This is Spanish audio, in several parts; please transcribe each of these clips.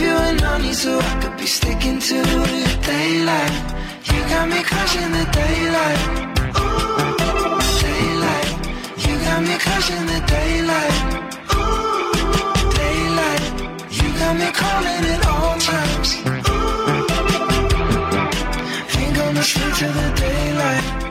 You. In honey so I could be sticking to the daylight. You got me crushing the daylight. Ooh, daylight. You got me crushing the daylight. Ooh, daylight. You got me calling at all times. Ooh, ain't gonna sleep till the daylight.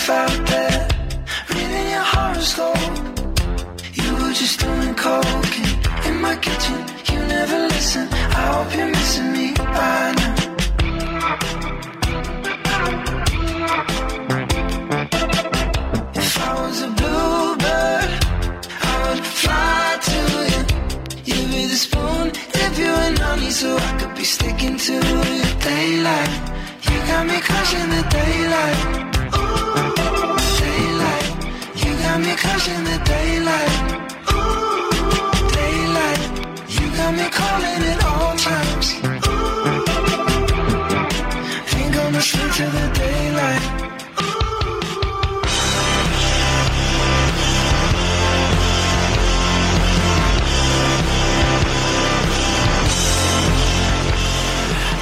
Life out there. Reading your horoscope, you were just doing cocaine in my kitchen. You never listen. I hope you're missing me by now. If I was a bluebird, I would fly to you. You'd be the spoon, dip you in honey so I could be sticking to your daylight. You got me crushing the daylight. Crushing the daylight. Ooh, daylight. You got me calling at all times. Ooh, ain't gonna sleep till the daylight.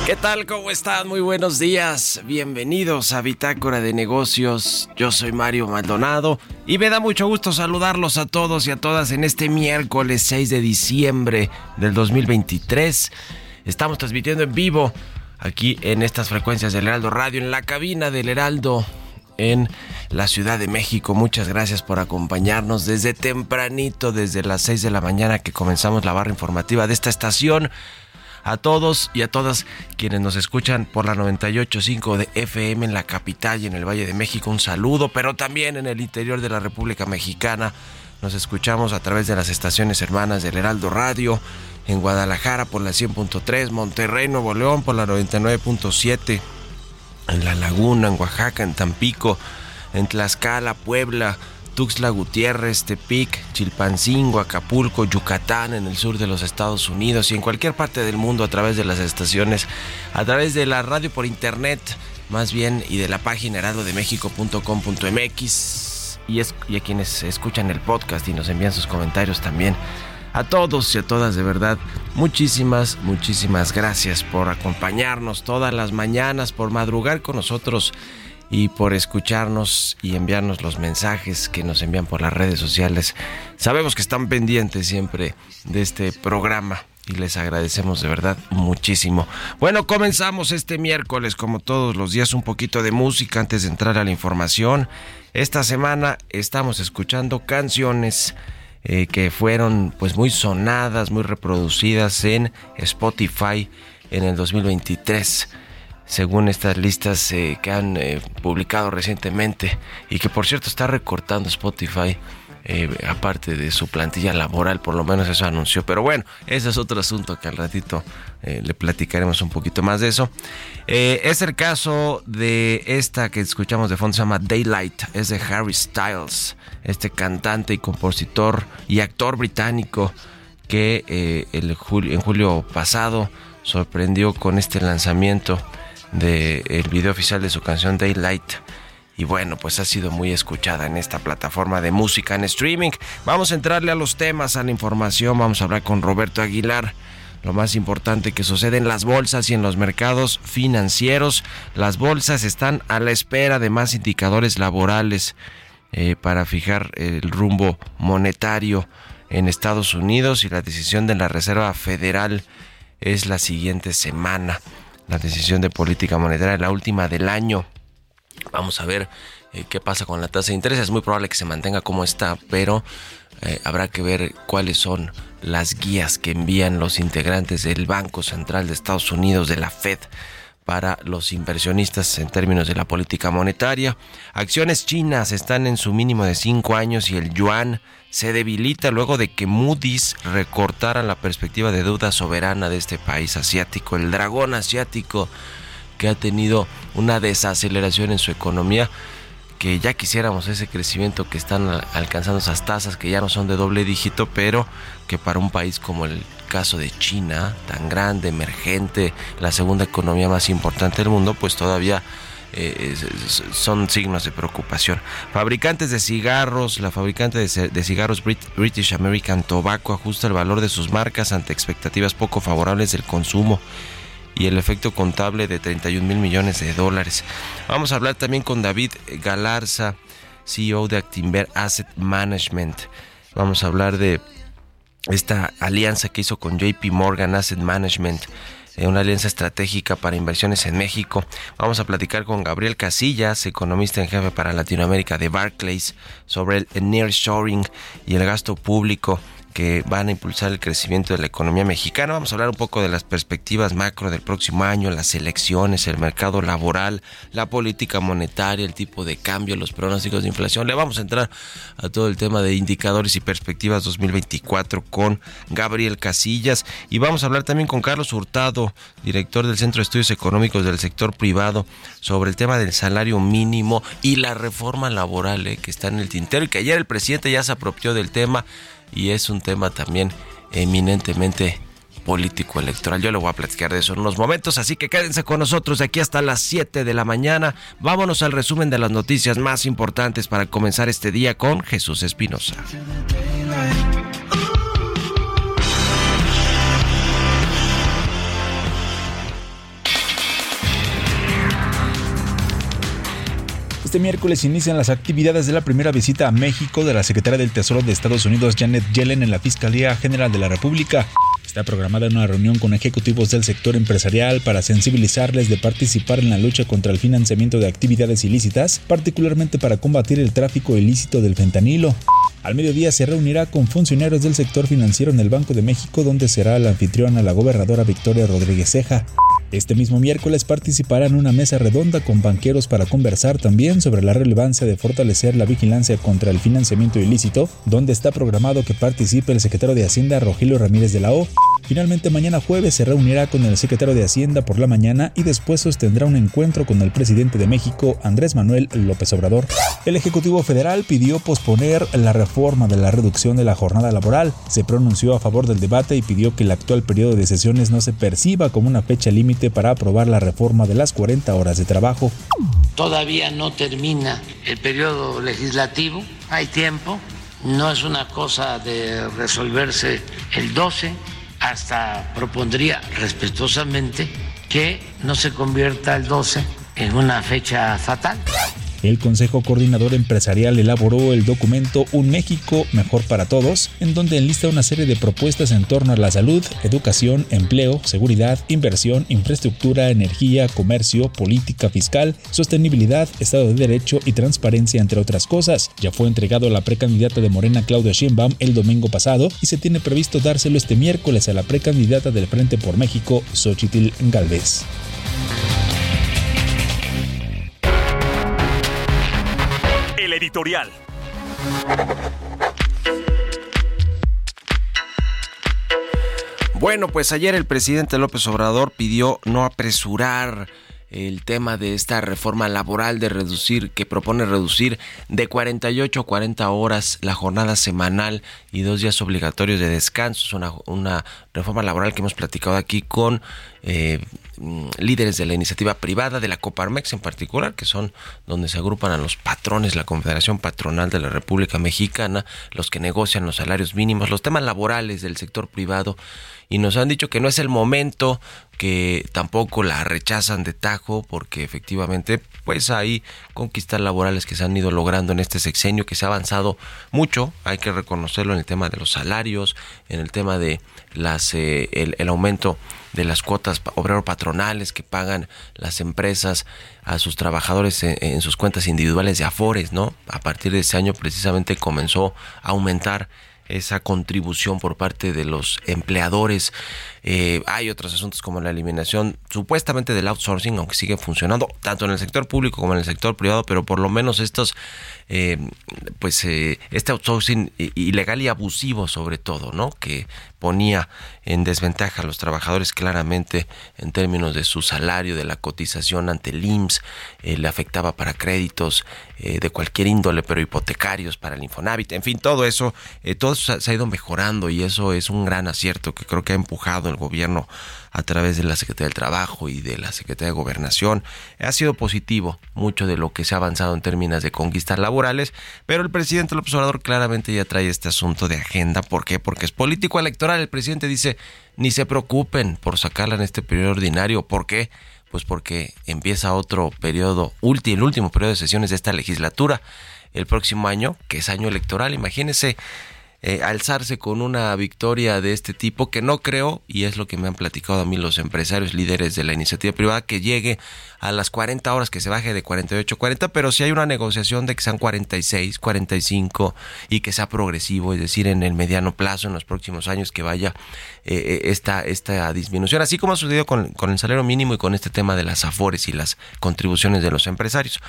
¿Qué tal? ¿Cómo están? Muy buenos días. Bienvenidos a Bitácora de Negocios. Yo soy Mario Maldonado y me da mucho gusto saludarlos a todos y a todas en este miércoles 6 de diciembre del 2023. Estamos transmitiendo en vivo aquí en estas frecuencias del Heraldo Radio, en la cabina del Heraldo en la Ciudad de México. Muchas gracias por acompañarnos desde tempranito, desde las 6 de la mañana que comenzamos la barra informativa de esta estación a todos y a todas quienes nos escuchan por la 98.5 de FM en la capital y en el Valle de México. Un saludo, pero también en el interior de la República Mexicana. Nos escuchamos a través de las estaciones hermanas del Heraldo Radio, en Guadalajara por la 100.3, Monterrey, Nuevo León por la 99.7, en La Laguna, en Oaxaca, en Tampico, en Tlaxcala, Puebla, Tuxtla Gutiérrez, Tepic, Chilpancingo, Acapulco, Yucatán, en el sur de los Estados Unidos y en cualquier parte del mundo a través de las estaciones, a través de la radio por internet, más bien, y de la página heraldodemexico.com.mx y, y a quienes escuchan el podcast y nos envían sus comentarios también. A todos y a todas, de verdad, muchísimas, muchísimas gracias por acompañarnos todas las mañanas, por madrugar con nosotros y por escucharnos y enviarnos los mensajes que nos envían por las redes sociales. Sabemos que están pendientes siempre de este programa y les agradecemos de verdad muchísimo. Bueno, comenzamos este miércoles como todos los días un poquito de música antes de entrar a la información. Esta semana estamos escuchando canciones eh, que fueron pues muy sonadas, muy reproducidas en Spotify en el 2023 según estas listas eh, que han eh, publicado recientemente y que por cierto está recortando Spotify. Eh, aparte de su plantilla laboral, por lo menos eso anunció. Pero bueno, ese es otro asunto que al ratito le platicaremos un poquito más de eso. es el caso de esta que escuchamos de fondo, se llama Daylight, es de Harry Styles, este cantante y compositor y actor británico que el en julio pasado sorprendió con este lanzamiento del video oficial de su canción Daylight. Y bueno, pues ha sido muy escuchada en esta plataforma de música en streaming. Vamos a entrarle a los temas, a la información. Vamos a hablar con Roberto Aguilar. Lo más importante que sucede en las bolsas y en los mercados financieros. Las bolsas están a la espera de más indicadores laborales eh, para fijar el rumbo monetario en Estados Unidos y la decisión de la Reserva Federal es la siguiente semana la decisión de política monetaria, la última del año. Vamos a ver eh, qué pasa con la tasa de interés. Es muy probable que se mantenga como está, pero eh, habrá que ver cuáles son las guías que envían los integrantes del Banco Central de Estados Unidos, de la Fed, para los inversionistas en términos de la política monetaria. Acciones chinas están en su mínimo de cinco años y el yuan se debilita luego de que Moody's recortara la perspectiva de deuda soberana de este país asiático, el dragón asiático que ha tenido una desaceleración en su economía, que ya quisiéramos ese crecimiento que están alcanzando esas tasas que ya no son de doble dígito, pero que para un país como el caso de China, tan grande, emergente, la segunda economía más importante del mundo, pues todavía eh, son signos de preocupación. Fabricantes de cigarros, la fabricante de, cigarros British American Tobacco ajusta el valor de sus marcas ante expectativas poco favorables del consumo y el efecto contable de 31 mil millones de dólares. Vamos a hablar también con David Galarza, CEO de Actinver Asset Management. Vamos a hablar de esta alianza que hizo con JP Morgan Asset Management una alianza estratégica para inversiones en México. Vamos a platicar con Gabriel Casillas, economista en jefe para Latinoamérica de Barclays, sobre el nearshoring y el gasto público que van a impulsar el crecimiento de la economía mexicana. Vamos a hablar un poco de las perspectivas macro del próximo año, las elecciones, el mercado laboral, la política monetaria, el tipo de cambio, los pronósticos de inflación. Le vamos a entrar a todo el tema de indicadores y perspectivas 2024 con Gabriel Casillas y vamos a hablar también con Carlos Hurtado, director del Centro de Estudios Económicos del Sector Privado, sobre el tema del salario mínimo y la reforma laboral eh, que está en el tintero y que ayer el presidente ya se apropió del tema y es un tema también eminentemente político electoral. Yo le voy a platicar de eso en unos momentos, así que quédense con nosotros de aquí hasta las 7 de la mañana. Vámonos al resumen de las noticias más importantes para comenzar este día con Jesús Espinosa. Este miércoles inician las actividades de la primera visita a México de la secretaria del Tesoro de Estados Unidos Janet Yellen en la Fiscalía General de la República. Está programada una reunión con ejecutivos del sector empresarial para sensibilizarles de participar en la lucha contra el financiamiento de actividades ilícitas, particularmente para combatir el tráfico ilícito del fentanilo. Al mediodía se reunirá con funcionarios del sector financiero en el Banco de México, donde será la anfitriona la gobernadora Victoria Rodríguez Ceja. Este mismo miércoles participará en una mesa redonda con banqueros para conversar también sobre la relevancia de fortalecer la vigilancia contra el financiamiento ilícito, donde está programado que participe el secretario de Hacienda Rogelio Ramírez de la O. Finalmente, mañana jueves se reunirá con el secretario de Hacienda por la mañana y después sostendrá un encuentro con el presidente de México, Andrés Manuel López Obrador. El Ejecutivo Federal pidió posponer la reforma de la reducción de la jornada laboral. Se pronunció a favor del debate y pidió que el actual periodo de sesiones no se perciba como una fecha límite para aprobar la reforma de las 40 horas de trabajo. Todavía no termina el periodo legislativo, hay tiempo, no es una cosa de resolverse el 12 hasta propondría respetuosamente que no se convierta el 12 en una fecha fatal. El Consejo Coordinador Empresarial elaboró el documento Un México Mejor para Todos, en donde enlista una serie de propuestas en torno a la salud, educación, empleo, seguridad, inversión, infraestructura, energía, comercio, política fiscal, sostenibilidad, Estado de Derecho y transparencia, entre otras cosas. Ya fue entregado a la precandidata de Morena Claudia Sheinbaum el domingo pasado y se tiene previsto dárselo este miércoles a la precandidata del Frente por México, Xochitl Galvez. Editorial. Bueno, pues ayer el presidente López Obrador pidió no apresurar el tema de esta reforma laboral de reducir, que propone reducir de 48 a 40 horas la jornada semanal y dos días obligatorios de descanso. Es una, una reforma laboral que hemos platicado aquí con eh, líderes de la iniciativa privada, de la Coparmex en particular, que son donde se agrupan a los patrones, la Confederación Patronal de la República Mexicana, los que negocian los salarios mínimos, los temas laborales del sector privado y nos han dicho que no es el momento, que tampoco la rechazan de tajo, porque efectivamente pues hay conquistas laborales que se han ido logrando en este sexenio, que se ha avanzado mucho, hay que reconocerlo en el tema de los salarios, en el tema de las eh, el, aumento de las cuotas obrero patronales que pagan las empresas a sus trabajadores en, en, sus cuentas individuales de afores, ¿no? A partir de ese año precisamente comenzó a aumentar esa contribución por parte de los empleadores. Eh, hay otros asuntos como la eliminación supuestamente del outsourcing, aunque sigue funcionando tanto en el sector público como en el sector privado, pero por lo menos estos, eh, pues eh, este outsourcing ilegal y abusivo sobre todo, ¿no? Que ponía en desventaja a los trabajadores claramente en términos de su salario, de la cotización ante el IMSS, le afectaba para créditos de cualquier índole, pero hipotecarios para el Infonavit, en fin, todo eso, todo eso se ha ido mejorando y eso es un gran acierto que creo que ha empujado el gobierno a través de la Secretaría del Trabajo y de la Secretaría de Gobernación. Ha sido positivo mucho de lo que se ha avanzado en términos de conquistas laborales, pero el presidente López Obrador claramente ya trae este asunto de agenda. ¿Por qué? Porque es político electoral. El presidente dice, ni se preocupen por sacarla en este periodo ordinario. ¿Por qué? Pues porque empieza otro periodo, el último periodo de sesiones de esta legislatura el próximo año, que es año electoral. Imagínense eh, alzarse con una victoria de este tipo que no creo, y es lo que me han platicado a mí los empresarios líderes de la iniciativa privada, que llegue a las 40 horas, que se baje de 48 a 40, pero si hay una negociación de que sean 46, 45 y que sea progresivo, es decir, en el mediano plazo, en los próximos años, que vaya eh, eh, esta, esta disminución, así como ha sucedido con, con, el salario mínimo y con este tema de las afores y las contribuciones de los empresarios.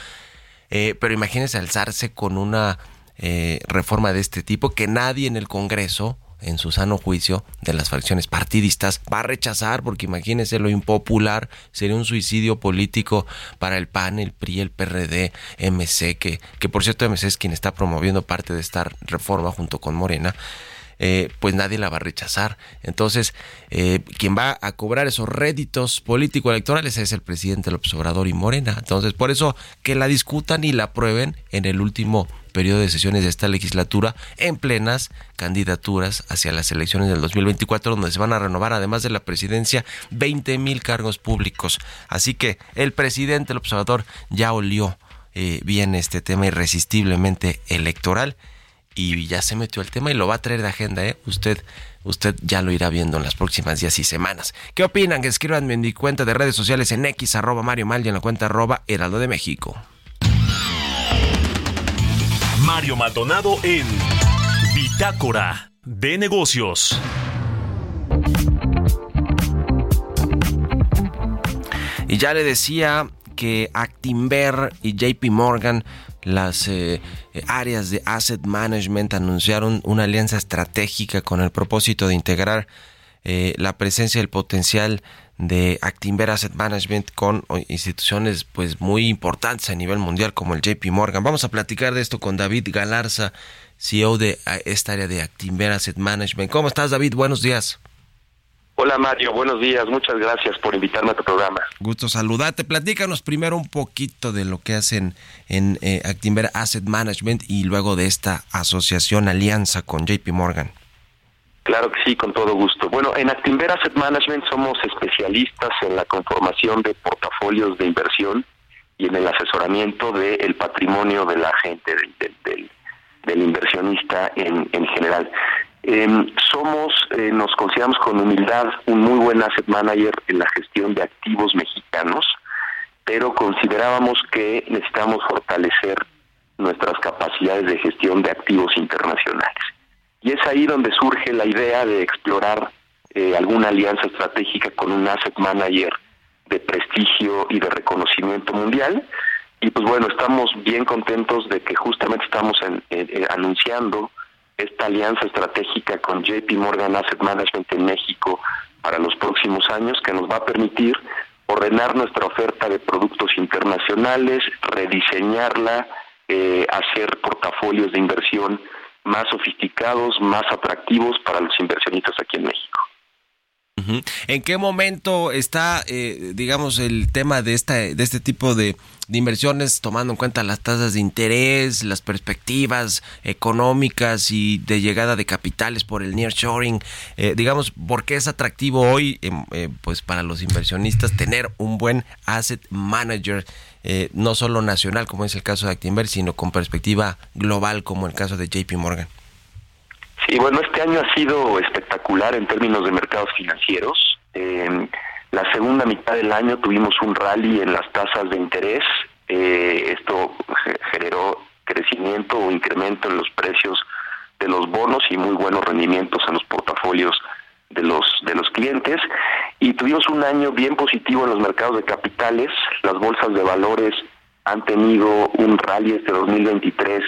pero imagínense alzarse con una eh, reforma de este tipo que nadie en el Congreso, en su sano juicio de las facciones partidistas, va a rechazar, porque imagínense lo impopular, sería un suicidio político para el PAN, el PRI, el PRD, MC, que, que por cierto MC es quien está promoviendo parte de esta reforma junto con Morena. Eh, pues nadie la va a rechazar. Entonces, eh, quien va a cobrar esos réditos político-electorales es el presidente López Obrador y Morena. Entonces, por eso que la discutan y la aprueben en el último periodo de sesiones de esta legislatura en plenas candidaturas hacia las elecciones del 2024 donde se van a renovar además de la presidencia 20 mil cargos públicos. Así que el presidente López Obrador ya olió eh, bien este tema irresistiblemente electoral y ya se metió el tema y lo va a traer de agenda, ¿eh? Usted, usted ya lo irá viendo en las próximas días y semanas. ¿Qué opinan? Escríbanme en mi cuenta de redes sociales en X, arroba Mario Mal y en la cuenta arroba Heraldo de México. Mario Maldonado en Bitácora de Negocios. Y ya le decía que Actinver y JP Morgan las eh, eh, áreas de asset management anunciaron una alianza estratégica con el propósito de integrar eh, la presencia, el potencial de Actinver Asset Management con instituciones pues muy importantes a nivel mundial como el JP Morgan. Vamos a platicar de esto con David Galarza, CEO de esta área de Actinver Asset Management. ¿Cómo estás David? Buenos días. Hola Mario, buenos días, muchas gracias por invitarme a tu programa. Gusto saludarte. Platícanos primero un poquito de lo que hacen en eh, Actinver Asset Management y luego de esta asociación alianza con JP Morgan. Claro que sí, con todo gusto. Bueno, en Actinver Asset Management somos especialistas en la conformación de portafolios de inversión y en el asesoramiento del patrimonio de la gente, del, del, inversionista en, en general. Em, somos, eh, nos consideramos con humildad un muy buen asset manager en la gestión de activos mexicanos, pero considerábamos que necesitamos fortalecer nuestras capacidades de gestión de activos internacionales. Y es ahí donde surge la idea de explorar eh, alguna alianza estratégica con un asset manager de prestigio y de reconocimiento mundial. Y pues bueno, estamos bien contentos de que justamente estamos anunciando esta alianza estratégica con JP Morgan Asset Management en México para los próximos años que nos va a permitir ordenar nuestra oferta de productos internacionales, rediseñarla, eh, hacer portafolios de inversión más sofisticados, más atractivos para los inversionistas aquí en México. ¿En qué momento está, eh, digamos, el tema de, esta, de este tipo de, inversiones, tomando en cuenta las tasas de interés, las perspectivas económicas y de llegada de capitales por el nearshoring? Eh, digamos, ¿por qué es atractivo hoy, em, eh, pues, para los inversionistas tener un buen asset manager? Eh, no solo nacional, como es el caso de Actinver, sino con perspectiva global, como el caso de JP Morgan. Sí, bueno, este año ha sido espectacular en términos de mercados financieros. La segunda mitad del año tuvimos un rally en las tasas de interés. Eh, esto generó crecimiento o incremento en los precios de los bonos y muy buenos rendimientos en los portafolios de los de los clientes y tuvimos un año bien positivo en los mercados de capitales. Las bolsas de valores han tenido un rally este 2023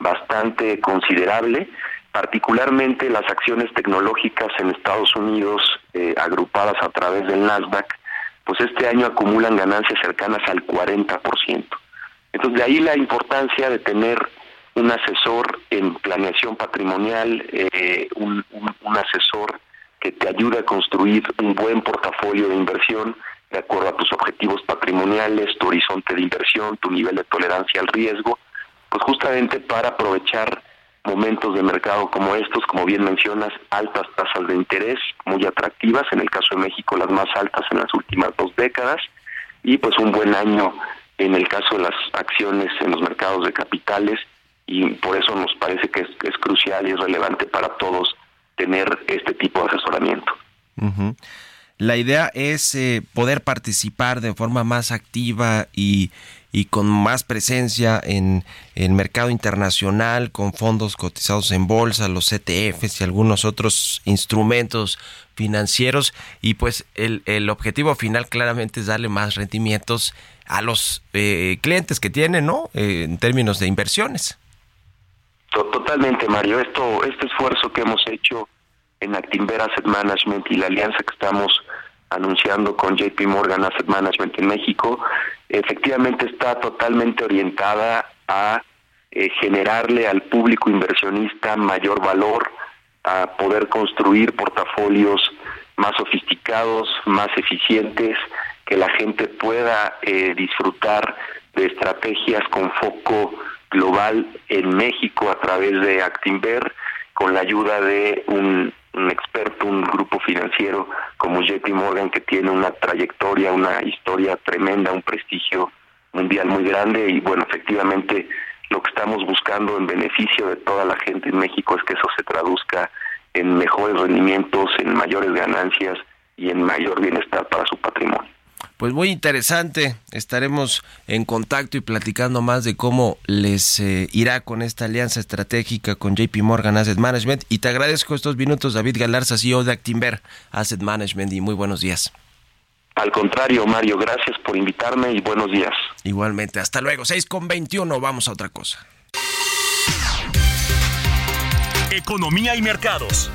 bastante considerable, particularmente las acciones tecnológicas en Estados Unidos eh, agrupadas a través del Nasdaq, pues este año acumulan ganancias cercanas al 40%. Entonces de ahí la importancia de tener un asesor en planeación patrimonial, eh, un, un asesor que te ayuda a construir un buen portafolio de inversión de acuerdo a tus objetivos patrimoniales, tu horizonte de inversión, tu nivel de tolerancia al riesgo, pues justamente para aprovechar momentos de mercado como estos, como bien mencionas, altas tasas de interés muy atractivas, en el caso de México las más altas en las últimas dos décadas, y pues un buen año en el caso de las acciones en los mercados de capitales, y por eso nos parece que es, crucial y es relevante para todos tener este tipo de asesoramiento. La idea es eh, poder participar de forma más activa y, y con más presencia en el mercado internacional, con fondos cotizados en bolsa, los ETFs y algunos otros instrumentos financieros. Y pues el, el objetivo final claramente es darle más rendimientos a los eh, clientes que tienen, ¿no? Eh, en términos de inversiones. Totalmente, Mario. Esto, este esfuerzo que hemos hecho en Actinver Asset Management y la alianza que estamos anunciando con JP Morgan Asset Management en México, efectivamente está totalmente orientada a eh, generarle al público inversionista mayor valor, a poder construir portafolios más sofisticados, más eficientes, que la gente pueda eh, disfrutar de estrategias con foco global en México a través de Actinver, con la ayuda de un, experto, un grupo financiero como JP Morgan, que tiene una trayectoria, una historia tremenda, un prestigio mundial muy grande y bueno, efectivamente lo que estamos buscando en beneficio de toda la gente en México es que eso se traduzca en mejores rendimientos, en mayores ganancias y en mayor bienestar para su patrimonio. Pues muy interesante, estaremos en contacto y platicando más de cómo les eh, irá con esta alianza estratégica con JP Morgan Asset Management y te agradezco estos minutos David Galarza, CEO de Actimber Asset Management y muy buenos días. Al contrario, Mario, gracias por invitarme y buenos días. Igualmente, hasta luego, 6 con 21, vamos a otra cosa. Economía y mercados.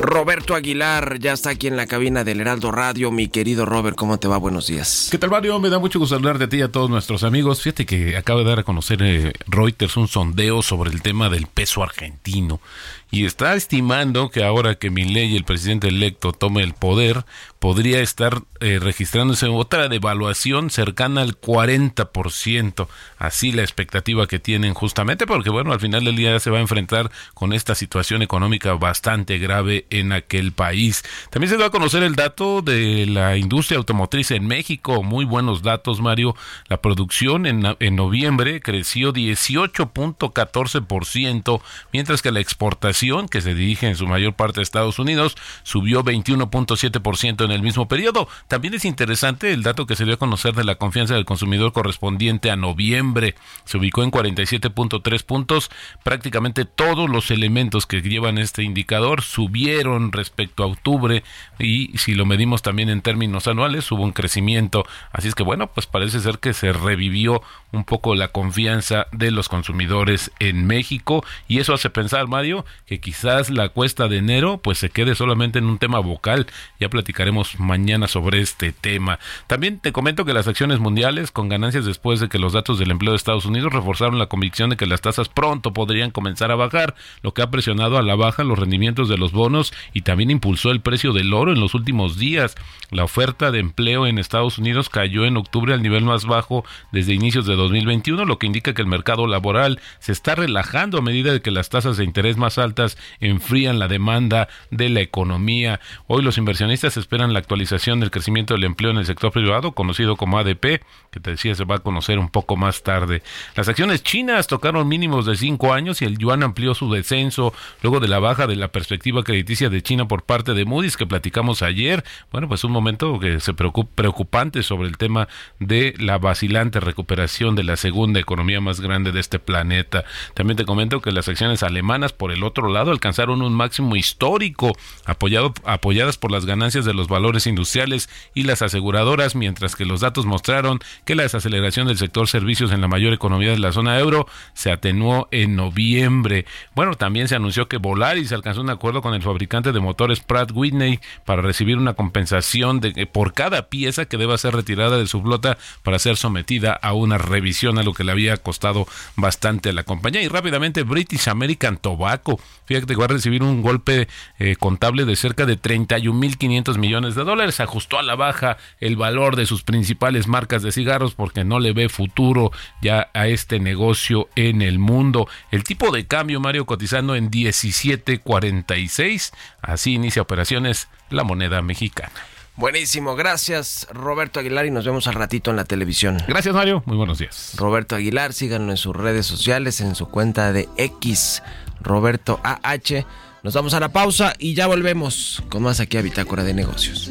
Roberto Aguilar ya está aquí en la cabina del Heraldo Radio. Mi querido Robert, ¿cómo te va? Buenos días. ¿Qué tal, Mario? Me da mucho gusto hablar de ti y a todos nuestros amigos. Fíjate que acaba de dar a conocer eh, Reuters un sondeo sobre el tema del peso argentino y está estimando que ahora que Milei, el presidente electo, tome el poder, podría estar eh, registrándose otra devaluación cercana al 40%. Así la expectativa que tienen justamente porque, bueno, al final del día se va a enfrentar con esta situación económica bastante grave en aquel país. También se da a conocer el dato de la industria automotriz en México. Muy buenos datos, Mario. La producción en, en noviembre creció 18.14%, mientras que la exportación que se dirige en su mayor parte a Estados Unidos, subió 21.7% en el mismo periodo. También es interesante el dato que se dio a conocer de la confianza del consumidor correspondiente a noviembre. Se ubicó en 47.3 puntos. Prácticamente todos los elementos que llevan este indicador subieron respecto a octubre y si lo medimos también en términos anuales hubo un crecimiento. Así es que bueno, pues parece ser que se revivió un poco la confianza de los consumidores en México y eso hace pensar, Mario, que quizás la cuesta de enero pues se quede solamente en un tema vocal. Ya platicaremos mañana sobre este tema. También te comento que las acciones mundiales con ganancias después de que los datos del empleo de Estados Unidos reforzaron la convicción de que las tasas pronto podrían comenzar a bajar, lo que ha presionado a la baja los rendimientos de los bonos y también impulsó el precio del oro en los últimos días. La oferta de empleo en Estados Unidos cayó en octubre al nivel más bajo desde inicios de 2021, lo que indica que el mercado laboral se está relajando a medida de que las tasas de interés más altas enfrían la demanda de la economía. Hoy los inversionistas esperan la actualización del crecimiento del empleo en el sector privado, conocido como ADP, que te decía se va a conocer un poco más tarde. Las acciones chinas tocaron mínimos de cinco años y el yuan amplió su descenso luego de la baja de la perspectiva crediticia de China por parte de Moody's que platicamos ayer. Bueno, pues un momento que se preocupante sobre el tema de la vacilante recuperación de la segunda economía más grande de este planeta. También te comento que las acciones alemanas por el otro lado alcanzaron un máximo histórico, apoyado, apoyadas por las ganancias de los valores industriales y las aseguradoras, mientras que los datos mostraron que la desaceleración del sector servicios en la mayor economía de la zona euro se atenuó en noviembre. Bueno, también se anunció que Volaris alcanzó un acuerdo con el fabricante de motores Pratt Whitney para recibir una compensación de, por cada pieza que deba ser retirada de su flota para ser sometida a una revisión, a lo que le había costado bastante a la compañía. Y rápidamente British American Tobacco Fíjate que va a recibir un golpe eh, contable de cerca de 31.500 millones de dólares. Ajustó a la baja el valor de sus principales marcas de cigarros porque no le ve futuro ya a este negocio en el mundo. El tipo de cambio, Mario, cotizando en 17.46. Así inicia operaciones la moneda mexicana. Buenísimo, gracias Roberto Aguilar y nos vemos al ratito en la televisión. Gracias Mario, muy buenos días. Roberto Aguilar, síganlo en sus redes sociales, en su cuenta de X Roberto AH. Nos vamos a la pausa y ya volvemos con más aquí a Bitácora de Negocios.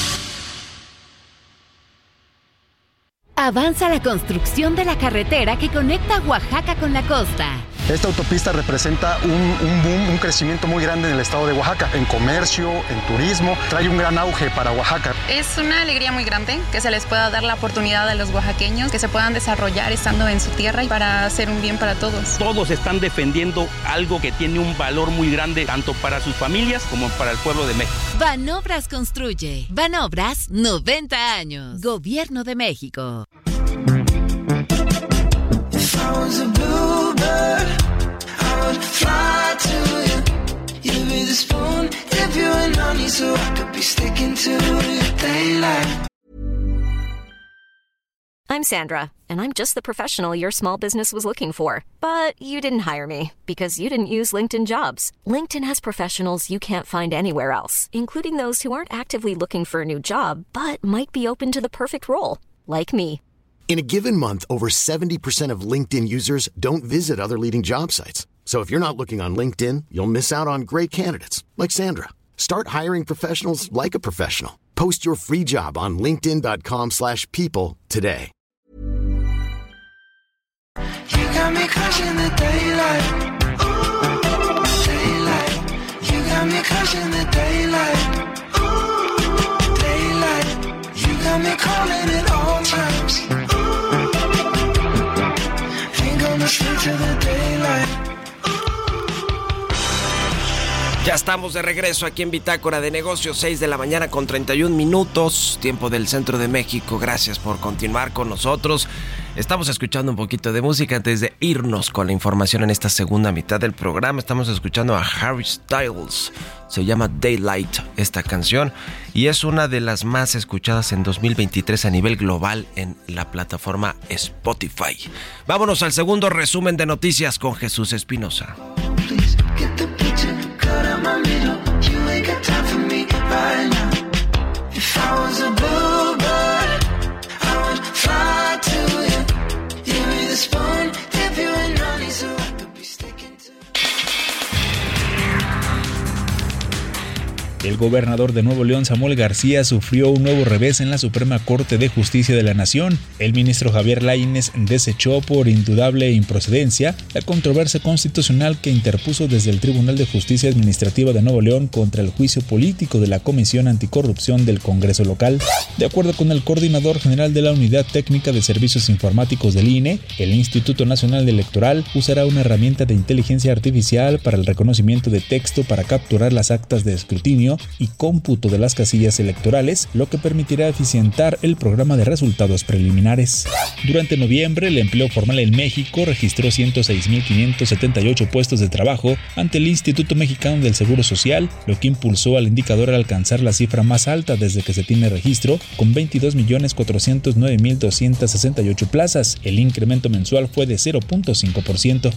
Avanza la construcción de la carretera que conecta Oaxaca con la costa. Esta autopista representa un, boom, un crecimiento muy grande en el estado de Oaxaca, en comercio, en turismo, trae un gran auge para Oaxaca. Es una alegría muy grande que se les pueda dar la oportunidad a los oaxaqueños que se puedan desarrollar estando en su tierra y para hacer un bien para todos. Todos están defendiendo algo que tiene un valor muy grande tanto para sus familias como para el pueblo de México. Banobras construye. Banobras 90 años. Gobierno de México. I'm Sandra, and I'm just the professional your small business was looking for. But you didn't hire me because you didn't use LinkedIn jobs. LinkedIn has professionals you can't find anywhere else, including those who aren't actively looking for a new job but might be open to the perfect role, like me. In a given month, over 70% of LinkedIn users don't visit other leading job sites. So if you're not looking on LinkedIn, you'll miss out on great candidates like Sandra. Start hiring professionals like a professional. Post your free job on linkedin.com/people today. You got me crushing the daylight. Ooh, daylight. You got me crushing the daylight. Ooh, daylight. You got me calling all times. Gonna the daylight. Ya estamos de regreso aquí en Bitácora de Negocios, 6 de la mañana con 31 minutos, tiempo del centro de México. Gracias por continuar con nosotros. Estamos escuchando un poquito de música antes de irnos con la información en esta segunda mitad del programa. Estamos escuchando a Harry Styles. Se llama Daylight esta canción y es una de las más escuchadas en 2023 a nivel global en la plataforma Spotify. Vámonos al segundo resumen de noticias con Jesús Espinosa. You ain't got time for me right now. If I was a El gobernador de Nuevo León, Samuel García, sufrió un nuevo revés en la Suprema Corte de Justicia de la Nación. El ministro Javier Lainez desechó por indudable improcedencia la controversia constitucional que interpuso desde el Tribunal de Justicia Administrativa de Nuevo León contra el juicio político de la Comisión Anticorrupción del Congreso local. De acuerdo con el coordinador general de la Unidad Técnica de Servicios Informáticos del INE, el Instituto Nacional Electoral usará una herramienta de inteligencia artificial para el reconocimiento de texto para capturar las actas de escrutinio y cómputo de las casillas electorales, lo que permitirá eficientar el programa de resultados preliminares. Durante noviembre, el empleo formal en México registró 106.578 puestos de trabajo ante el Instituto Mexicano del Seguro Social, lo que impulsó al indicador a alcanzar la cifra más alta desde que se tiene registro, con 22.409.268 plazas. El incremento mensual fue de 0.5%.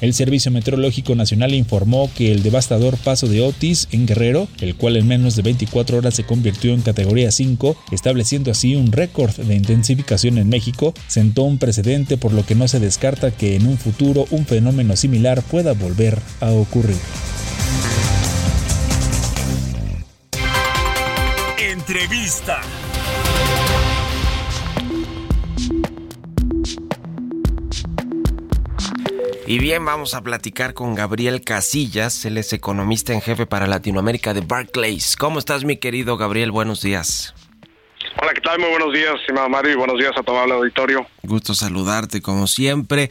El Servicio Meteorológico Nacional informó que el devastador paso de Otis en Guerrero, el cual en menos de 24 horas se convirtió en categoría 5, estableciendo así un récord de intensificación en México, sentó un precedente por lo que no se descarta que en un futuro un fenómeno similar pueda volver a ocurrir. Entrevista. Y bien, vamos a platicar con Gabriel Casillas, él es economista en jefe para Latinoamérica de Barclays. ¿Cómo estás, mi querido Gabriel? Buenos días. Hola, ¿qué tal? Muy buenos días, estimado Mario, y buenos días a todo el auditorio. Gusto saludarte, como siempre.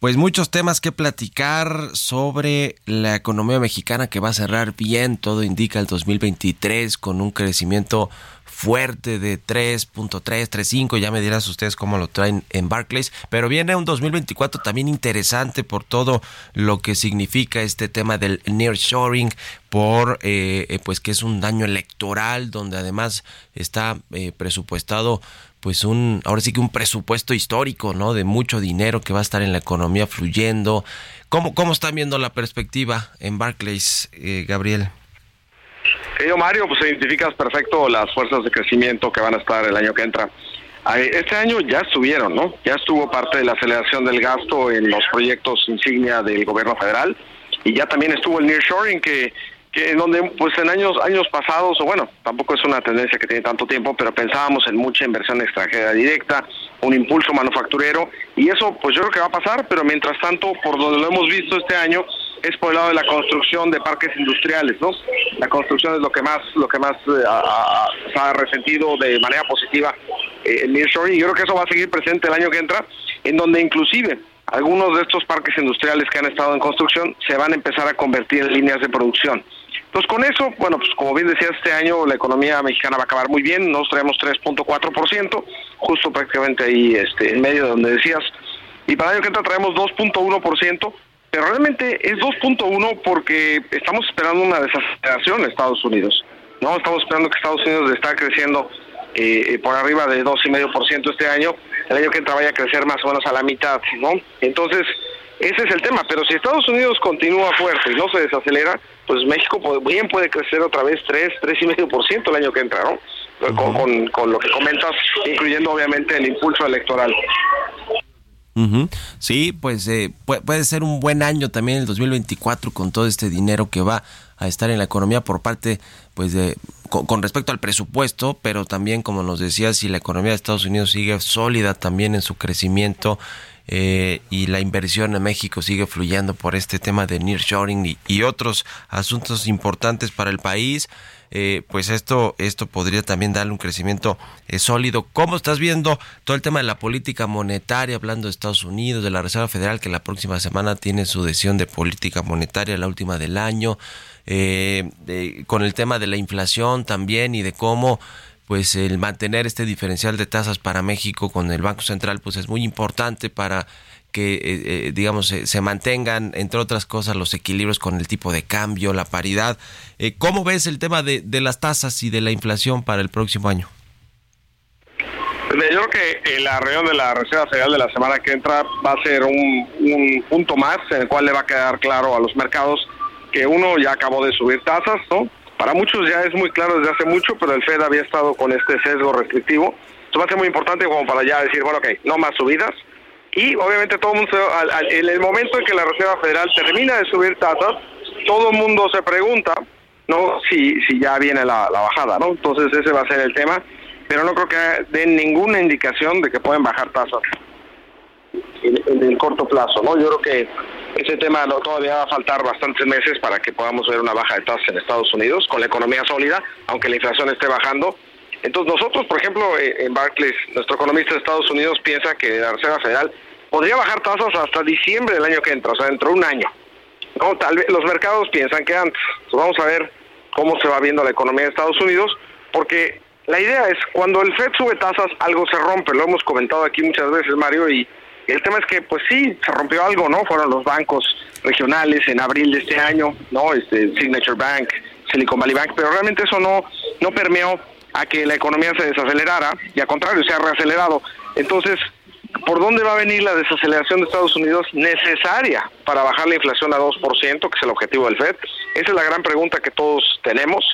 Pues muchos temas que platicar sobre la economía mexicana que va a cerrar bien, todo indica el 2023 con un crecimiento fuerte de 3.3, 3.5, ya me dirás ustedes cómo lo traen en Barclays, pero viene un 2024 también interesante por todo lo que significa este tema del nearshoring, por eh, eh, pues que es un daño electoral donde además está eh, presupuestado pues un ahora sí que un presupuesto histórico, ¿no? De mucho dinero que va a estar en la economía fluyendo. ¿Cómo cómo están viendo la perspectiva en Barclays, eh, Gabriel? Querido Mario, pues identificas perfecto las fuerzas de crecimiento que van a estar el año que entra. Este año ya estuvieron, ¿no? Ya estuvo parte de la aceleración del gasto en los proyectos insignia del gobierno federal y ya también estuvo el nearshoring que que en donde pues en años años pasados o bueno tampoco es una tendencia que tiene tanto tiempo pero pensábamos en mucha inversión extranjera directa un impulso manufacturero y eso pues yo creo que va a pasar pero mientras tanto por donde lo hemos visto este año es por el lado de la construcción de parques industriales no la construcción es lo que más lo que más eh, ha, ha- se ha resentido de manera positiva eh, el nearshoring. Yo creo que eso va a seguir presente el año que entra en donde inclusive algunos de estos parques industriales que han estado en construcción se van a empezar a convertir en líneas de producción. Entonces, con eso, bueno, pues como bien decía, este año la economía mexicana va a acabar muy bien, nos traemos 3.4%, justo prácticamente ahí este, en medio de donde decías, y para el año que entra traemos 2.1%, pero realmente es 2.1 porque estamos esperando una desaceleración en Estados Unidos, ¿no? Estamos esperando que Estados Unidos está creciendo eh, por arriba de 2,5% este año, el año que entra vaya a crecer más o menos a la mitad, ¿no? Entonces, ese es el tema, pero si Estados Unidos continúa fuerte y no se desacelera, pues México bien puede crecer otra vez 3, 3,5% el año que entra, ¿no? Con, con, lo que comentas, incluyendo obviamente el impulso electoral. Sí, pues eh, puede ser un buen año también el 2024 con todo este dinero que va a estar en la economía por parte, pues, de con, respecto al presupuesto, pero también, como nos decía, si la economía de Estados Unidos sigue sólida también en su crecimiento eh, y la inversión en México sigue fluyendo por este tema de nearshoring y, y otros asuntos importantes para el país, eh, pues esto, esto podría también darle un crecimiento eh, sólido. ¿Cómo estás viendo todo el tema de la política monetaria, hablando de Estados Unidos, de la Reserva Federal, que la próxima semana tiene su decisión de política monetaria, la última del año, eh, con el tema de la inflación también y de cómo pues el mantener este diferencial de tasas para México con el Banco Central pues es muy importante para que, eh, eh, digamos, se, mantengan, entre otras cosas, los equilibrios con el tipo de cambio, la paridad. Eh, ¿Cómo ves el tema de, las tasas y de la inflación para el próximo año? Pues yo creo que la reunión de la Reserva Federal de la semana que entra va a ser un, un punto más en el cual le va a quedar claro a los mercados que uno ya acabó de subir tasas, ¿no? Para muchos ya es muy claro desde hace mucho, pero el Fed había estado con este sesgo restrictivo. Esto va a ser muy importante como para ya decir, bueno, ok, no más subidas, y obviamente todo el mundo, en el momento en que la Reserva Federal termina de subir tasas, todo el mundo se pregunta, ¿no? Si, si ya viene la, bajada, ¿no? Entonces ese va a ser el tema, pero no creo que den ninguna indicación de que pueden bajar tasas en, el corto plazo, ¿no? Yo creo que ese tema no, todavía va a faltar bastantes meses para que podamos ver una baja de tasas en Estados Unidos con la economía sólida, aunque la inflación esté bajando. Entonces nosotros, por ejemplo, eh, en Barclays, nuestro economista de Estados Unidos piensa que la Reserva Federal podría bajar tasas hasta diciembre del año que entra, o sea, dentro de un año. No, tal vez los mercados piensan que antes. vamos a ver cómo se va viendo la economía de Estados Unidos, porque la idea es cuando el Fed sube tasas algo se rompe, lo hemos comentado aquí muchas veces, Mario, y el tema es que pues sí se rompió algo, ¿no? Fueron los bancos regionales en abril de este año, ¿no? Este Signature Bank, Silicon Valley Bank, pero realmente eso no no permeó a que la economía se desacelerara y al contrario se ha reacelerado. Entonces, ¿Por dónde va a venir la desaceleración de Estados Unidos necesaria para bajar la inflación a 2%, que es el objetivo del FED? Esa es la gran pregunta que todos tenemos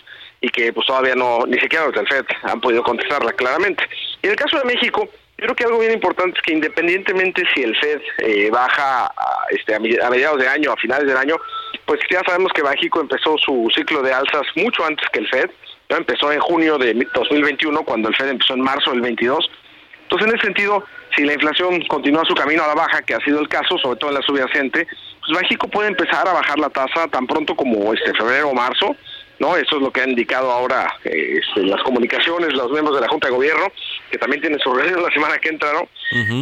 y que pues todavía no, ni siquiera los del FED han podido contestarla claramente. Y en el caso de México, yo creo que algo bien importante es que independientemente si el FED eh, baja a, este, a mediados de año, a finales del año, pues ya sabemos que México empezó su ciclo de alzas mucho antes que el FED. Empezó en junio de 2021, cuando el FED empezó en marzo del 22. Entonces, en ese sentido, si la inflación continúa su camino a la baja, que ha sido el caso, sobre todo en la subyacente, pues México puede empezar a bajar la tasa tan pronto como este febrero o marzo, ¿no? Eso es lo que han indicado ahora eh, este, las comunicaciones, los miembros de la Junta de Gobierno, que también tienen su reunión la semana que entra, ¿no?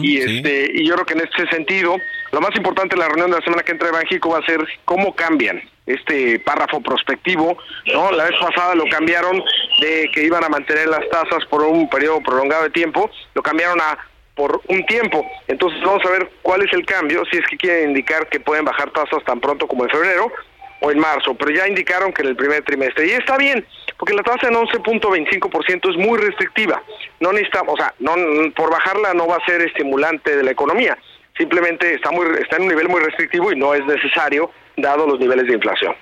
y este y yo creo que en este sentido, lo más importante de la reunión de la semana que entra de México va a ser cómo cambian este párrafo prospectivo, ¿no? La vez pasada lo cambiaron de que iban a mantener las tasas por un periodo prolongado de tiempo, lo cambiaron a por un tiempo. Entonces vamos a ver cuál es el cambio, si es que quieren indicar que pueden bajar tasas tan pronto como en febrero o en marzo, pero ya indicaron que en el primer trimestre. Y está bien, porque la tasa en 11.25% es muy restrictiva. No necesitamos, o sea, no, por bajarla no va a ser estimulante de la economía. Simplemente está, muy, está en un nivel muy restrictivo y no es necesario, dado los niveles de inflación.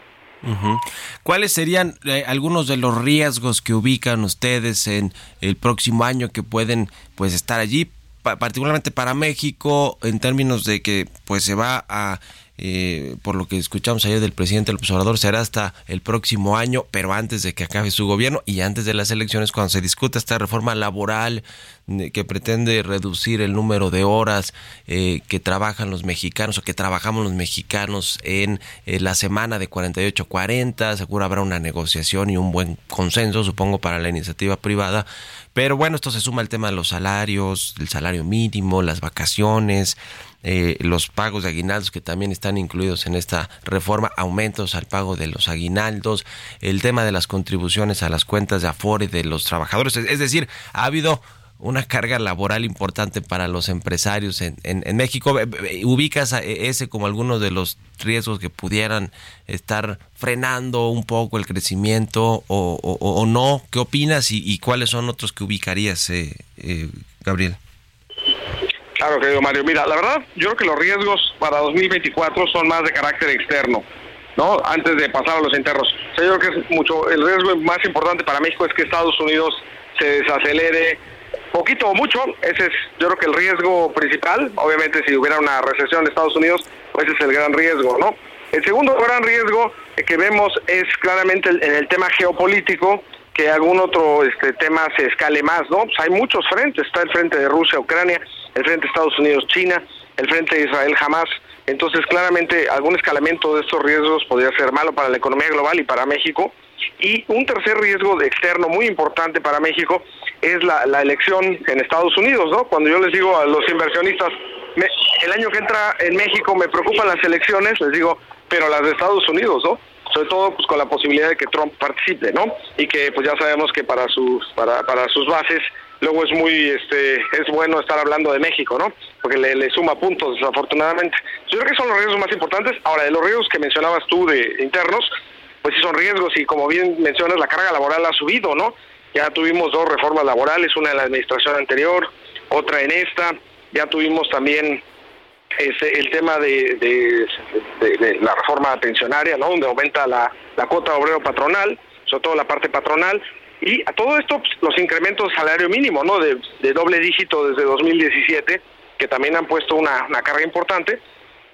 ¿Cuáles serían eh, algunos de los riesgos que ubican ustedes en el próximo año que pueden pues estar allí? Particularmente para México, en términos de que pues se va a eh, por lo que escuchamos ayer del presidente del observador, será hasta el próximo año, pero antes de que acabe su gobierno y antes de las elecciones, cuando se discuta esta reforma laboral eh, que pretende reducir el número de horas eh, que trabajan los mexicanos o que trabajamos los mexicanos en la semana de 48-40, seguro habrá una negociación y un buen consenso, supongo, para la iniciativa privada. Pero bueno, esto se suma al tema de los salarios, el salario mínimo, las vacaciones, eh, los pagos de aguinaldos que también están incluidos en esta reforma, aumentos al pago de los aguinaldos, el tema de las contribuciones a las cuentas de Afore de los trabajadores. Es decir, ha habido una carga laboral importante para los empresarios en, en, México. ¿Ubicas a ese como alguno de los riesgos que pudieran estar frenando un poco el crecimiento o, o, no? ¿Qué opinas y, y, cuáles son otros que ubicarías, eh, eh, Gabriel? Claro, querido Mario. Mira, la verdad, yo creo que los riesgos para 2024 son más de carácter externo. ¿no? Antes de pasar a los internos. yo creo que es mucho, el riesgo más importante para México es que Estados Unidos se desacelere poquito o mucho, ese es yo creo que el riesgo principal, obviamente si hubiera una recesión en Estados Unidos, pues ese es el gran riesgo, ¿no? El segundo gran riesgo que vemos es claramente en el tema geopolítico, que algún otro este tema se escale más, ¿no? Pues hay muchos frentes, está el frente de Rusia, Ucrania, el frente de Estados Unidos, China, el frente de Israel, Hamas. Entonces, claramente, algún escalamiento de estos riesgos podría ser malo para la economía global y para México. Y un tercer riesgo externo muy importante para México es la, elección en Estados Unidos, ¿no? Cuando yo les digo a los inversionistas, el año que entra en México me preocupan las elecciones, les digo, pero las de Estados Unidos, ¿no? Sobre todo pues con la posibilidad de que Trump participe, ¿no? Y que pues ya sabemos que para sus para, para sus bases luego es muy este es bueno estar hablando de México, ¿no? Porque le, le suma puntos desafortunadamente. Yo creo que son los riesgos más importantes. Ahora, de los riesgos que mencionabas tú de internos, pues sí son riesgos y como bien mencionas, la carga laboral ha subido, ¿no? Ya tuvimos dos reformas laborales, una en la administración anterior, otra en esta. Ya tuvimos también ese, el tema de, la reforma pensionaria, ¿no? Donde aumenta la, la cuota obrero patronal, sobre todo la parte patronal. Y a todo esto, pues, los incrementos de salario mínimo, ¿no? De, doble dígito desde 2017, que también han puesto una carga importante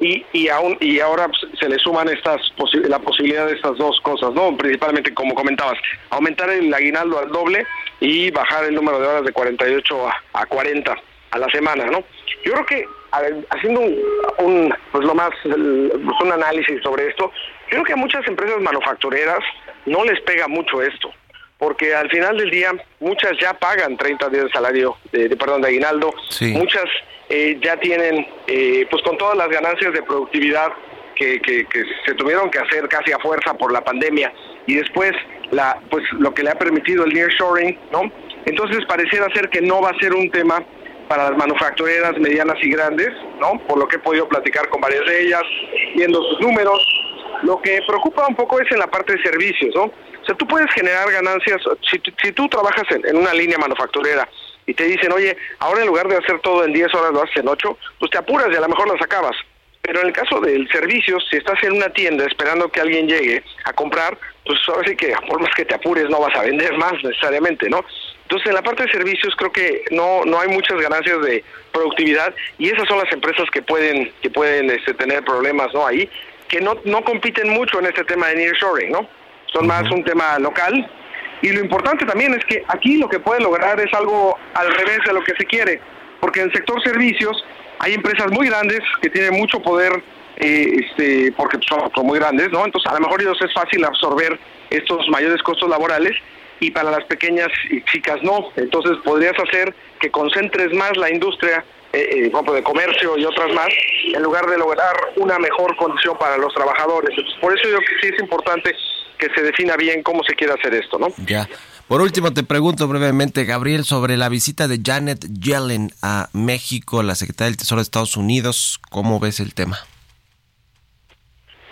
y, y, aún, y ahora pues, se le suman estas la posibilidad de estas dos cosas, ¿no? Principalmente, como comentabas, aumentar el aguinaldo al doble y bajar el número de horas de 48 a, a 40 a la semana, ¿no? Yo creo que haciendo un, pues lo más, pues un análisis sobre esto, yo creo que a muchas empresas manufactureras no les pega mucho esto, porque al final del día muchas ya pagan 30 días de salario, de, perdón, de aguinaldo, muchas eh, ya tienen, eh, pues con todas las ganancias de productividad que, se tuvieron que hacer casi a fuerza por la pandemia y después la, pues lo que le ha permitido el nearshoring, ¿no? Entonces pareciera ser que no va a ser un tema para las manufactureras medianas y grandes, ¿no? Por lo que he podido platicar con varias de ellas, viendo sus números. Lo que preocupa un poco es en la parte de servicios, ¿no? O sea, tú puedes generar ganancias, si, si tú trabajas en una línea manufacturera y te dicen, oye, ahora en lugar de hacer todo en 10 horas lo haces en 8, pues te apuras y a lo mejor las acabas. Pero en el caso del servicio, si estás en una tienda esperando que alguien llegue a comprar, pues ahora sí que por más que te apures no vas a vender más necesariamente, ¿no? Entonces en la parte de servicios creo que no no hay muchas ganancias de productividad y esas son las empresas que pueden que pueden este, tener problemas, ¿no? Ahí que no no compiten mucho en este tema de nearshoring, ¿no? Son más un tema local y lo importante también es que aquí lo que puede lograr es algo al revés de lo que se quiere, porque en el sector servicios hay empresas muy grandes que tienen mucho poder, eh, este, porque son, muy grandes, ¿no? Entonces a lo mejor ellos es fácil absorber estos mayores costos laborales y para las pequeñas y chicas no. Entonces podrías hacer que concentres más la industria eh, eh de comercio y otras más, en lugar de lograr una mejor condición para los trabajadores. Por eso yo creo que sí es importante que se defina bien cómo se quiere hacer esto, ¿no? Ya. Por último, te pregunto brevemente, Gabriel, sobre la visita de Janet Yellen a México, la secretaria del Tesoro de Estados Unidos. ¿Cómo ves el tema?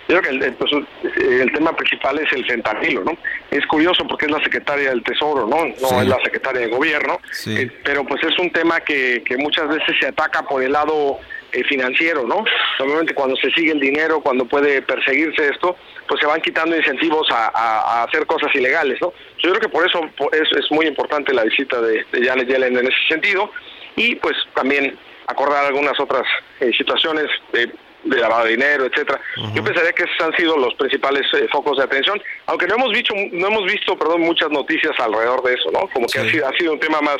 Yo creo que el, pues, el, tema principal es el fentanilo, ¿no? Es curioso porque es la secretaria del Tesoro, ¿no? No es la secretaria de Gobierno, eh, pero pues es un tema que, que muchas veces se ataca por el lado eh, financiero, ¿no? Obviamente cuando se sigue el dinero, cuando puede perseguirse esto, pues se van quitando incentivos a, hacer cosas ilegales, ¿no? Yo creo que por eso es, es muy importante la visita de, Janet Yellen en ese sentido y pues también acordar algunas otras eh, situaciones de, lavado de dinero, etcétera. Yo pensaría que esos han sido los principales eh, focos de atención, aunque no hemos visto no hemos visto, perdón, muchas noticias alrededor de eso, ¿no? Como que ha sido, ha sido un tema más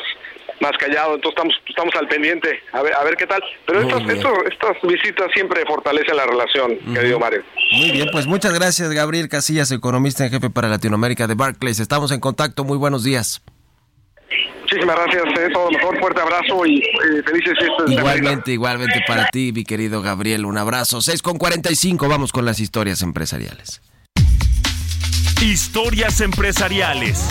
más callado, entonces estamos estamos al pendiente, a ver a ver qué tal. Pero estas, estas visitas siempre fortalecen la relación, querido Mario. Muy bien, pues muchas gracias Gabriel Casillas, economista en jefe para Latinoamérica de Barclays. Estamos en contacto, muy buenos días. Muchísimas gracias, eh, todo lo mejor, fuerte abrazo y eh, felices fiestas. Igualmente, igualmente para ti, mi querido Gabriel, un abrazo. 6 con 45, vamos con las historias empresariales. Historias empresariales.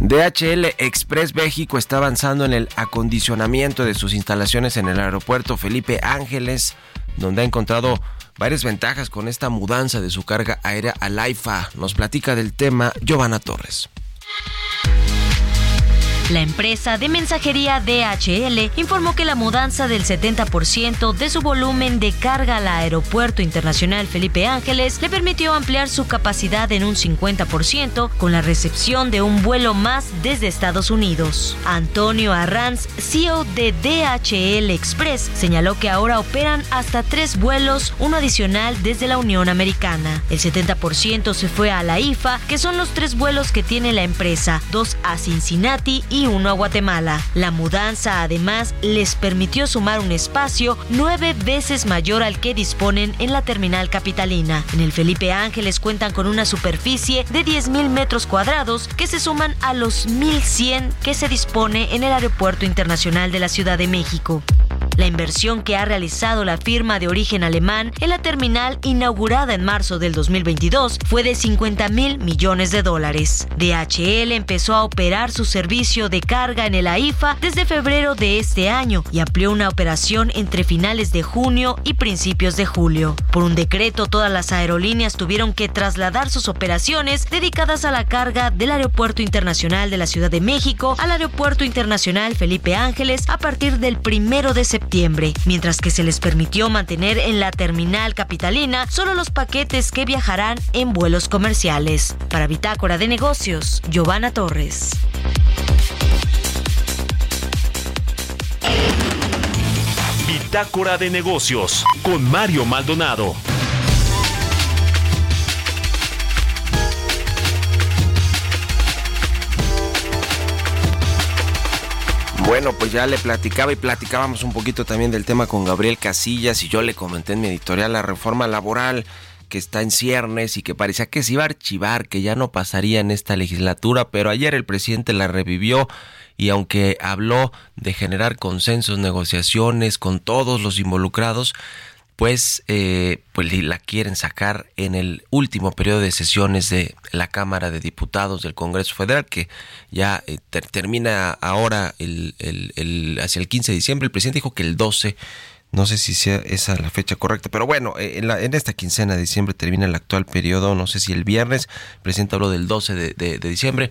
DHL Express México está avanzando en el acondicionamiento de sus instalaciones en el aeropuerto Felipe Ángeles, donde ha encontrado varias ventajas con esta mudanza de su carga aérea al AIFA. Nos platica del tema Giovanna Torres. La empresa de mensajería DHL informó que la mudanza del 70% de su volumen de carga al Aeropuerto Internacional Felipe Ángeles le permitió ampliar su capacidad en un 50% con la recepción de un vuelo más desde Estados Unidos. Antonio Arranz, CEO de DHL Express, señaló que ahora operan hasta tres vuelos, uno adicional desde la Unión Americana. El 70% se fue a la IFA, que son los tres vuelos que tiene la empresa, dos a Cincinnati y uno a Guatemala. La mudanza además les permitió sumar un espacio nueve veces mayor al que disponen en la terminal capitalina. En el Felipe Ángeles cuentan con una superficie de 10.000 metros cuadrados que se suman a los 1.100 que se dispone en el Aeropuerto Internacional de la Ciudad de México. La inversión que ha realizado la firma de origen alemán en la terminal inaugurada en marzo del 2022 fue de 50 mil millones de dólares. DHL empezó a operar su servicio de carga en el AIFA desde febrero de este año y amplió una operación entre finales de junio y principios de julio. Por un decreto, todas las aerolíneas tuvieron que trasladar sus operaciones dedicadas a la carga del Aeropuerto Internacional de la Ciudad de México al Aeropuerto Internacional Felipe Ángeles a partir del primero de septiembre, mientras que se les permitió mantener en la terminal capitalina solo los paquetes que viajarán en vuelos comerciales. Para Bitácora de Negocios, Giovanna Torres. Bitácora de negocios con Mario Maldonado. Bueno, pues ya le platicaba y platicábamos un poquito también del tema con Gabriel Casillas y yo le comenté en mi editorial la reforma laboral que está en ciernes y que parecía que se iba a archivar, que ya no pasaría en esta legislatura, pero ayer el presidente la revivió y aunque habló de generar consensos, negociaciones con todos los involucrados, pues, eh, pues la quieren sacar en el último periodo de sesiones de la Cámara de Diputados del Congreso Federal, que ya eh, termina ahora el, el, hacia el 15 de diciembre. El presidente dijo que el 12 no sé si sea esa la fecha correcta, pero bueno, eh, en, la, en, esta quincena de diciembre termina el actual periodo, no sé si el viernes, el presidente habló del 12 de, diciembre,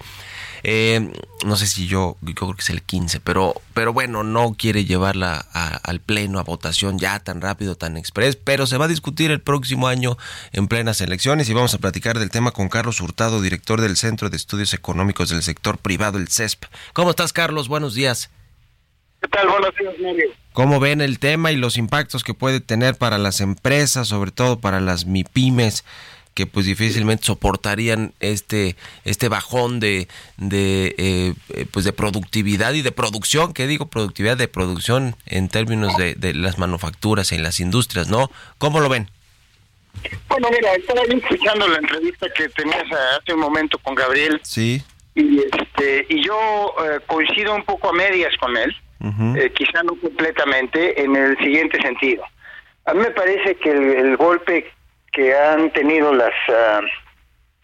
eh, no sé si yo, yo creo que es el 15, pero, pero bueno, no quiere llevarla al pleno a votación ya tan rápido, tan express, pero se va a discutir el próximo año en plenas elecciones y vamos a platicar del tema con Carlos Hurtado, director del Centro de Estudios Económicos del Sector Privado, el CESP. ¿Cómo estás, Carlos? Buenos días. ¿Qué tal? Buenos días, Mario. ¿Cómo ven el tema y los impactos que puede tener para las empresas, sobre todo para las MIPIMES? que pues difícilmente soportarían este este bajón de de eh, pues de productividad y de producción que digo productividad de producción en términos de, de las manufacturas en las industrias no cómo lo ven bueno mira estaba escuchando la entrevista que tenías hace un momento con Gabriel sí y este y yo eh, coincido un poco a medias con él eh, quizá no completamente en el siguiente sentido a mí me parece que el, el golpe que han tenido las uh,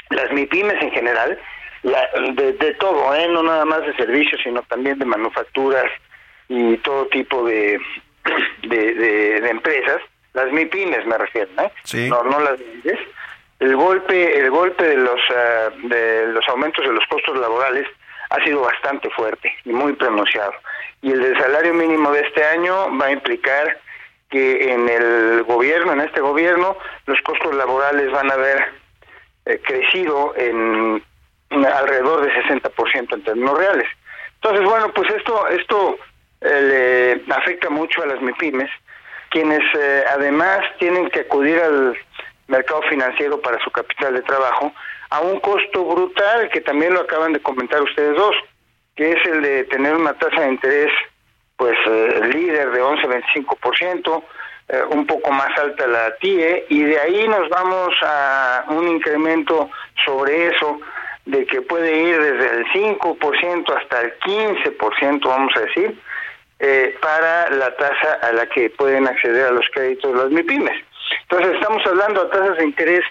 las MIPIMES en general, la, de, de, todo, ¿eh? no nada más de servicios, sino también de manufacturas y todo tipo de, de, de, de empresas, las MIPIMES me refiero, ¿eh? Sí. no, no las grandes. El golpe, el golpe de los uh, de los aumentos de los costos laborales ha sido bastante fuerte y muy pronunciado. Y el del salario mínimo de este año va a implicar que en el gobierno, en este gobierno, los costos laborales van a haber eh, crecido en, en, alrededor de 60% en términos reales. Entonces, bueno, pues esto esto eh, le afecta mucho a las MIPIMES, quienes eh, además tienen que acudir al mercado financiero para su capital de trabajo a un costo brutal que también lo acaban de comentar ustedes dos, que es el de tener una tasa de interés pues eh, líder de 11-25%, eh, un poco más alta la TIE, y de ahí nos vamos a un incremento sobre eso de que puede ir desde el 5% hasta el 15%, vamos a decir, eh, para la tasa a la que pueden acceder a los créditos las MIPIMES. Entonces estamos hablando de tasas de interés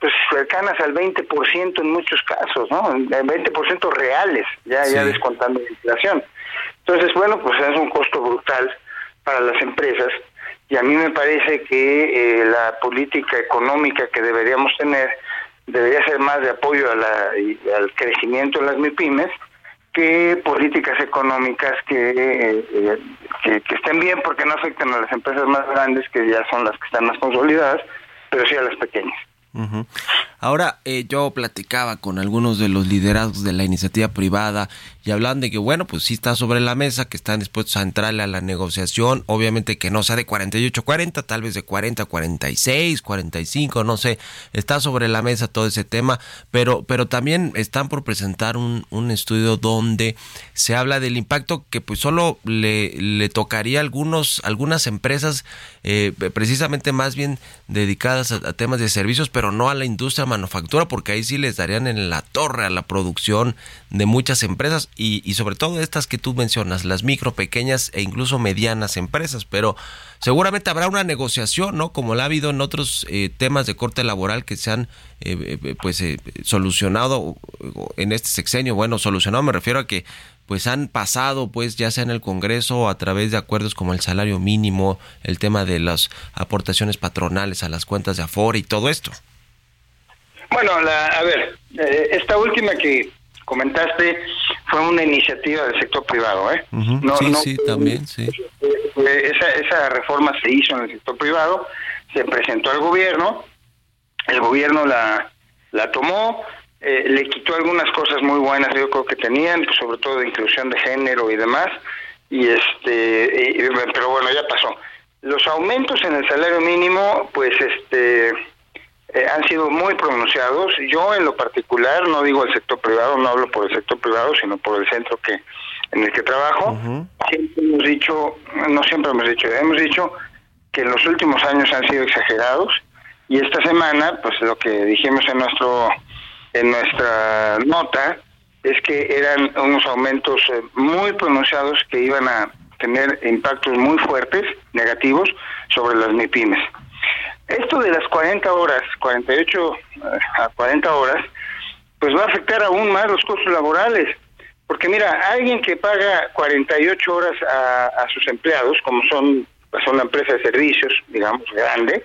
pues cercanas al 20% en muchos casos, ¿no? 20% reales, ya, ya descontando la inflación. Entonces, bueno, pues es un costo brutal para las empresas y a mí me parece que eh, la política económica que deberíamos tener debería ser más de apoyo a la, al crecimiento de las MIPIMES que políticas económicas que, eh, que, que, estén bien porque no afectan a las empresas más grandes que ya son las que están más consolidadas, pero sí a las pequeñas. Ahora, eh, yo platicaba con algunos de los liderazgos de la iniciativa privada y hablan de que, bueno, pues sí está sobre la mesa, que están dispuestos a entrarle a la negociación, obviamente que no sea de 48-40, tal vez de 40-46, 45, no sé, está sobre la mesa todo ese tema, pero, pero también están por presentar un, un estudio donde se habla del impacto que pues solo le, le tocaría a algunos, algunas empresas, eh, precisamente más bien dedicadas a, a temas de servicios, pero no a la industria manufactura, porque ahí sí les darían en la torre a la producción de muchas empresas y, sobre todo estas que tú mencionas, las micro, pequeñas e incluso medianas empresas, pero seguramente habrá una negociación, ¿no? Como la ha habido en otros eh, temas de corte laboral que se han eh, eh, pues solucionado en este sexenio. Bueno, solucionado me refiero a que pues han pasado pues ya sea en el Congreso a través de acuerdos como el salario mínimo, el tema de las aportaciones patronales a las cuentas de Afore y todo esto. Bueno, la, a ver, esta última que comentaste fue una iniciativa del sector privado, ¿eh? no, sí, sí, también, sí. Esa, esa reforma se hizo en el sector privado, se presentó al gobierno, el gobierno la, la tomó, eh, le quitó algunas cosas muy buenas, yo creo que tenían, pues, sobre todo de inclusión de género y demás, y este, pero bueno, ya pasó. Los aumentos en el salario mínimo, pues este eh, han sido muy pronunciados. Yo en lo particular, no digo el sector privado, no hablo por el sector privado, sino por el centro que en el que trabajo. Siempre hemos dicho, no siempre hemos dicho, hemos dicho que los últimos años han sido exagerados y esta semana, pues lo que dijimos en nuestro en nuestra nota es que eran unos aumentos eh, muy pronunciados que iban a tener impactos muy fuertes, negativos, sobre las MIPIMES. Esto de las 40 horas, 48 eh, a 40 horas, pues va a afectar aún más los costos laborales. Porque mira, alguien que paga 48 horas a, sus empleados, como son, pues son una empresa de servicios, digamos, grande,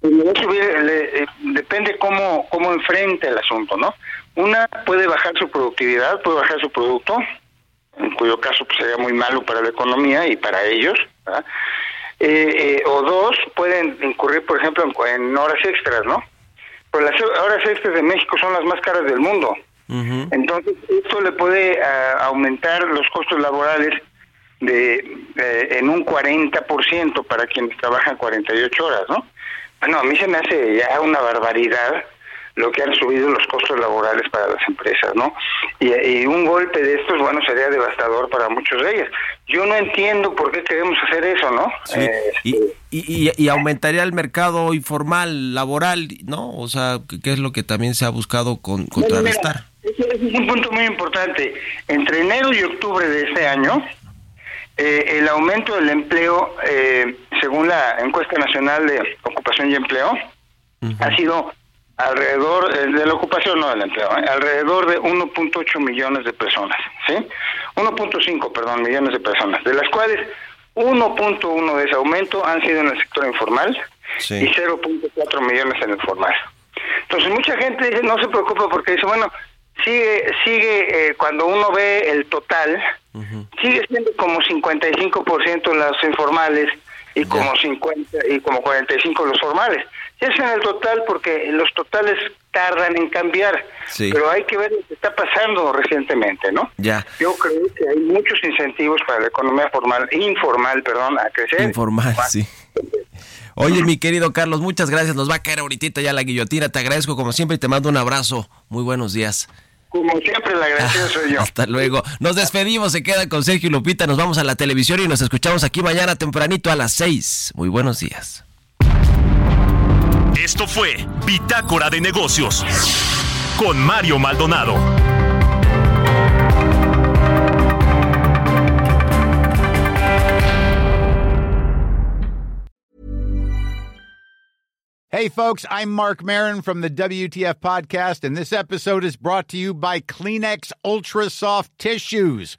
pues eh, depende cómo, cómo enfrente el asunto, ¿no? Una puede bajar su productividad, puede bajar su producto, en cuyo caso pues, sería muy malo para la economía y para ellos, ¿verdad? Eh, eh, o dos pueden incurrir, por ejemplo, en, horas extras, ¿no? Pero las horas extras de México son las más caras del mundo. Entonces, esto le puede ah, aumentar los costos laborales de en un 40% para quienes trabajan 48 horas, ¿no? Bueno, a mí se me hace ya una barbaridad lo que han subido los costos laborales para las empresas, ¿no? Y, un golpe de estos, bueno, sería devastador para muchos de ellas. Yo no entiendo por qué queremos hacer eso, ¿no? Sí. y, y, y, aumentaría el mercado informal, laboral, ¿no? O sea, ¿qué es lo que también se ha buscado con, contrarrestar? es un punto muy importante. Entre enero y octubre de este año, eh, el aumento del empleo, eh, según la encuesta nacional de ocupación y empleo, ha sido alrededor de la ocupación, no del empleo, ¿eh? alrededor de 1.8 millones de personas, ¿sí? 1.5, perdón, millones de personas, de las cuales 1.1 de ese aumento han sido en el sector informal y 0.4 millones en el formal. Entonces mucha gente dice, no se preocupa porque dice, bueno, sigue, sigue, eh, cuando uno ve el total, sigue siendo como 55% los informales y como 50 y como 45 los formales. Es en el total porque los totales tardan en cambiar, pero hay que ver lo que está pasando recientemente, ¿no? Ya. Yo creo que hay muchos incentivos para la economía formal, informal, perdón, a crecer. Informal, sí. Oye, mi querido Carlos, muchas gracias. Nos va a caer ahorita ya la guillotina. Te agradezco como siempre y te mando un abrazo. Muy buenos días. Como siempre, la agradecido soy yo. Hasta luego. Nos despedimos, se queda con Sergio y Lupita. Nos vamos a la televisión y nos escuchamos aquí mañana tempranito a las 6. Muy buenos días. Esto fue Bitácora de Negocios con Mario Maldonado. Hey, folks, I'm Mark Marin from the WTF Podcast, and this episode is brought to you by Kleenex Ultra Soft Tissues,